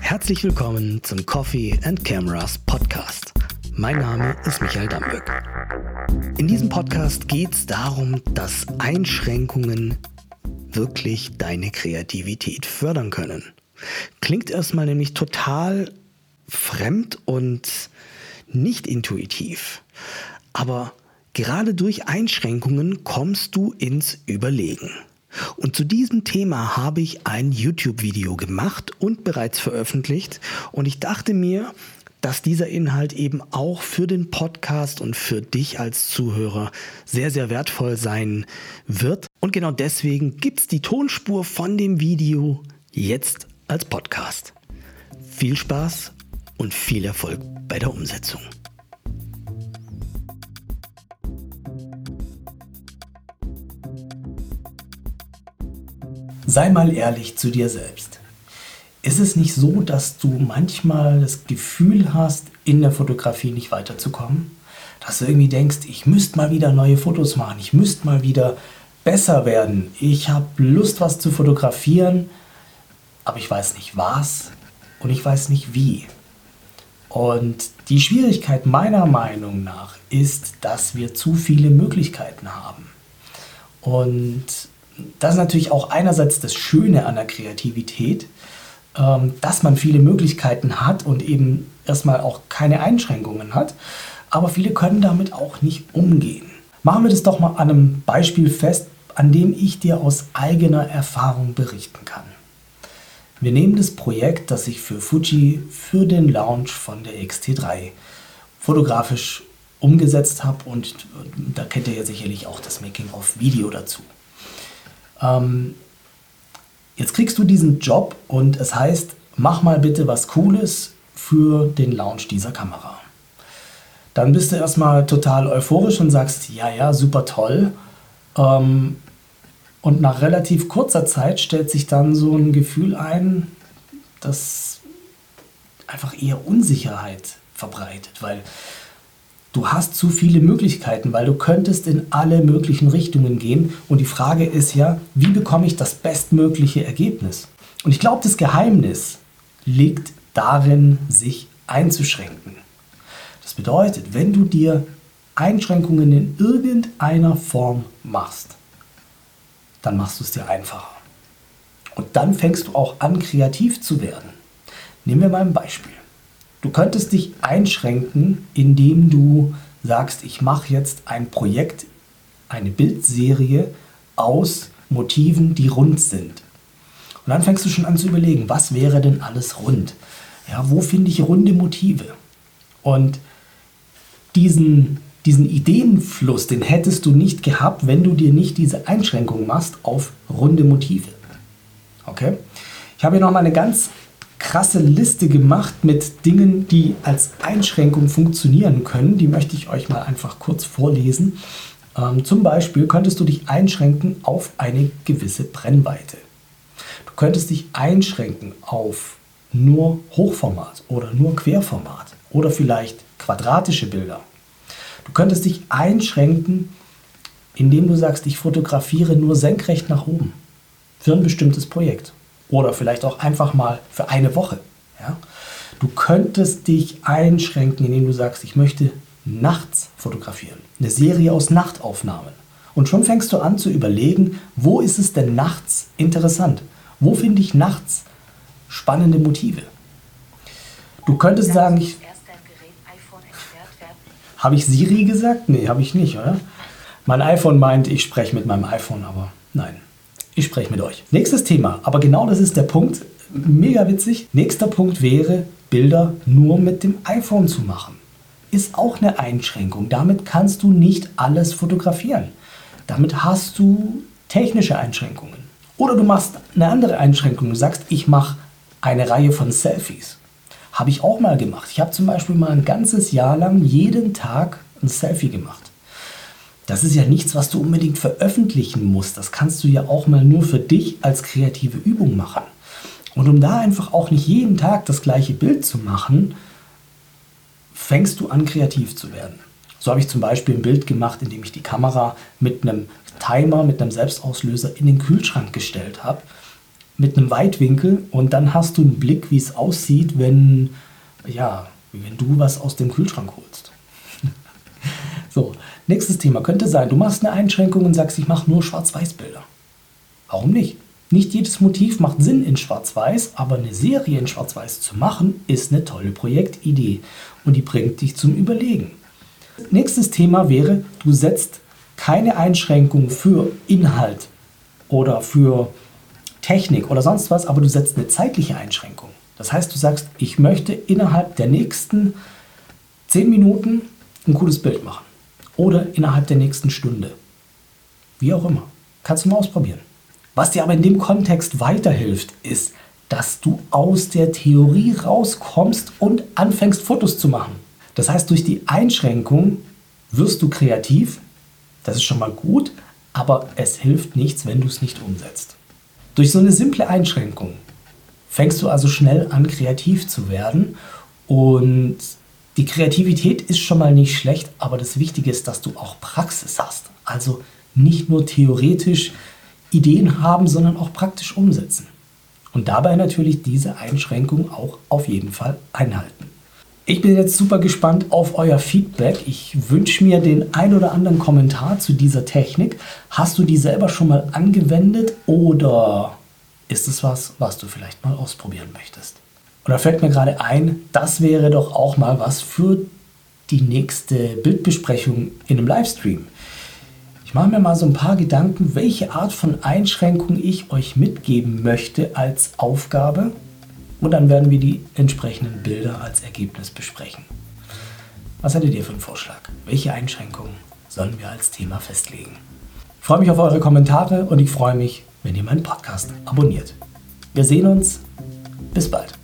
Herzlich willkommen zum Coffee and Cameras Podcast. Mein Name ist Michael Damböck. In diesem Podcast geht es darum, dass Einschränkungen wirklich deine Kreativität fördern können. Klingt erstmal nämlich total fremd und nicht intuitiv. Aber gerade durch Einschränkungen kommst du ins Überlegen. Und zu diesem Thema habe ich ein YouTube-Video gemacht und bereits veröffentlicht. Und ich dachte mir, dass dieser Inhalt eben auch für den Podcast und für dich als Zuhörer sehr, sehr wertvoll sein wird. Und genau deswegen gibt es die Tonspur von dem Video jetzt als Podcast. Viel Spaß und viel Erfolg bei der Umsetzung. Sei mal ehrlich zu dir selbst. Ist es nicht so, dass du manchmal das Gefühl hast, in der Fotografie nicht weiterzukommen? Dass du irgendwie denkst, ich müsste mal wieder neue Fotos machen, ich müsste mal wieder besser werden, ich habe Lust, was zu fotografieren, aber ich weiß nicht was und ich weiß nicht wie. Und die Schwierigkeit meiner Meinung nach ist, dass wir zu viele Möglichkeiten haben. Und das ist natürlich auch einerseits das Schöne an der Kreativität, ähm, dass man viele Möglichkeiten hat und eben erstmal auch keine Einschränkungen hat. Aber viele können damit auch nicht umgehen. Machen wir das doch mal an einem Beispiel fest, an dem ich dir aus eigener Erfahrung berichten kann. Wir nehmen das Projekt, das ich für Fuji für den Launch von der XT3 fotografisch umgesetzt habe und da kennt ihr ja sicherlich auch das Making-of-Video dazu. Ähm, jetzt kriegst du diesen Job und es heißt, mach mal bitte was Cooles für den Launch dieser Kamera. Dann bist du erstmal total euphorisch und sagst, ja, ja, super toll. Ähm, und nach relativ kurzer Zeit stellt sich dann so ein Gefühl ein, das einfach eher Unsicherheit verbreitet, weil du hast zu viele Möglichkeiten, weil du könntest in alle möglichen Richtungen gehen. Und die Frage ist ja, wie bekomme ich das bestmögliche Ergebnis? Und ich glaube, das Geheimnis liegt darin, sich einzuschränken. Das bedeutet, wenn du dir Einschränkungen in irgendeiner Form machst, dann machst du es dir einfacher. Und dann fängst du auch an, kreativ zu werden. Nehmen wir mal ein Beispiel. Du könntest dich einschränken, indem du sagst, ich mache jetzt ein Projekt, eine Bildserie aus Motiven, die rund sind. Und dann fängst du schon an zu überlegen, was wäre denn alles rund? Ja, wo finde ich runde Motive? Und diesen, diesen Ideenfluss, den hättest du nicht gehabt, wenn du dir nicht diese Einschränkung machst auf runde Motive. Okay? Ich habe hier noch mal eine ganz krasse Liste gemacht mit Dingen, die als Einschränkung funktionieren können. Die möchte ich euch mal einfach kurz vorlesen. Ähm, zum Beispiel könntest du dich einschränken auf eine gewisse Brennweite. Du könntest dich einschränken auf nur Hochformat oder nur Querformat oder vielleicht quadratische Bilder. Du könntest dich einschränken, indem du sagst, ich fotografiere nur senkrecht nach oben für ein bestimmtes Projekt. Oder vielleicht auch einfach mal für eine Woche. Ja? Du könntest dich einschränken, indem du sagst, ich möchte nachts fotografieren. Eine Serie aus Nachtaufnahmen. Und schon fängst du an zu überlegen, wo ist es denn nachts interessant? Wo finde ich nachts spannende Motive? Du könntest sagen, ich. Habe ich Siri gesagt? Nee, habe ich nicht, oder? Mein iPhone meint, ich spreche mit meinem iPhone, aber nein. Ich spreche mit euch. Nächstes Thema, aber genau das ist der Punkt. Mega witzig. Nächster Punkt wäre, Bilder nur mit dem iPhone zu machen. Ist auch eine Einschränkung. Damit kannst du nicht alles fotografieren. Damit hast du technische Einschränkungen. Oder du machst eine andere Einschränkung. Du sagst, ich mache eine Reihe von Selfies. Habe ich auch mal gemacht. Ich habe zum Beispiel mal ein ganzes Jahr lang jeden Tag ein Selfie gemacht das ist ja nichts, was du unbedingt veröffentlichen musst. Das kannst du ja auch mal nur für dich als kreative Übung machen. Und um da einfach auch nicht jeden Tag das gleiche Bild zu machen, fängst du an, kreativ zu werden. So habe ich zum Beispiel ein Bild gemacht, in dem ich die Kamera mit einem Timer, mit einem Selbstauslöser in den Kühlschrank gestellt habe, mit einem Weitwinkel und dann hast du einen Blick, wie es aussieht, wenn, ja, wenn du was aus dem Kühlschrank holst. Nächstes Thema könnte sein, du machst eine Einschränkung und sagst, ich mache nur Schwarz-Weiß-Bilder. Warum nicht? Nicht jedes Motiv macht Sinn in Schwarz-Weiß, aber eine Serie in Schwarz-Weiß zu machen, ist eine tolle Projektidee und die bringt dich zum Überlegen. Nächstes Thema wäre, du setzt keine Einschränkung für Inhalt oder für Technik oder sonst was, aber du setzt eine zeitliche Einschränkung. Das heißt, du sagst, ich möchte innerhalb der nächsten 10 Minuten ein cooles Bild machen oder innerhalb der nächsten Stunde. Wie auch immer. Kannst du mal ausprobieren. Was dir aber in dem Kontext weiterhilft, ist, dass du aus der Theorie rauskommst und anfängst Fotos zu machen. Das heißt, durch die Einschränkung wirst du kreativ, das ist schon mal gut, aber es hilft nichts, wenn du es nicht umsetzt. Durch so eine simple Einschränkung fängst du also schnell an, kreativ zu werden und die Kreativität ist schon mal nicht schlecht, aber das Wichtige ist, dass du auch Praxis hast. Also nicht nur theoretisch Ideen haben, sondern auch praktisch umsetzen. Und dabei natürlich diese Einschränkung auch auf jeden Fall einhalten. Ich bin jetzt super gespannt auf euer Feedback. Ich wünsche mir den ein oder anderen Kommentar zu dieser Technik. Hast du die selber schon mal angewendet oder ist es was, was du vielleicht mal ausprobieren möchtest? Und da fällt mir gerade ein, das wäre doch auch mal was für die nächste Bildbesprechung in einem Livestream. Ich mache mir mal so ein paar Gedanken, welche Art von Einschränkung ich euch mitgeben möchte als Aufgabe. Und dann werden wir die entsprechenden Bilder als Ergebnis besprechen. Was hättet ihr für einen Vorschlag? Welche Einschränkungen sollen wir als Thema festlegen? Ich freue mich auf eure Kommentare und ich freue mich, wenn ihr meinen Podcast abonniert. Wir sehen uns. Bis bald.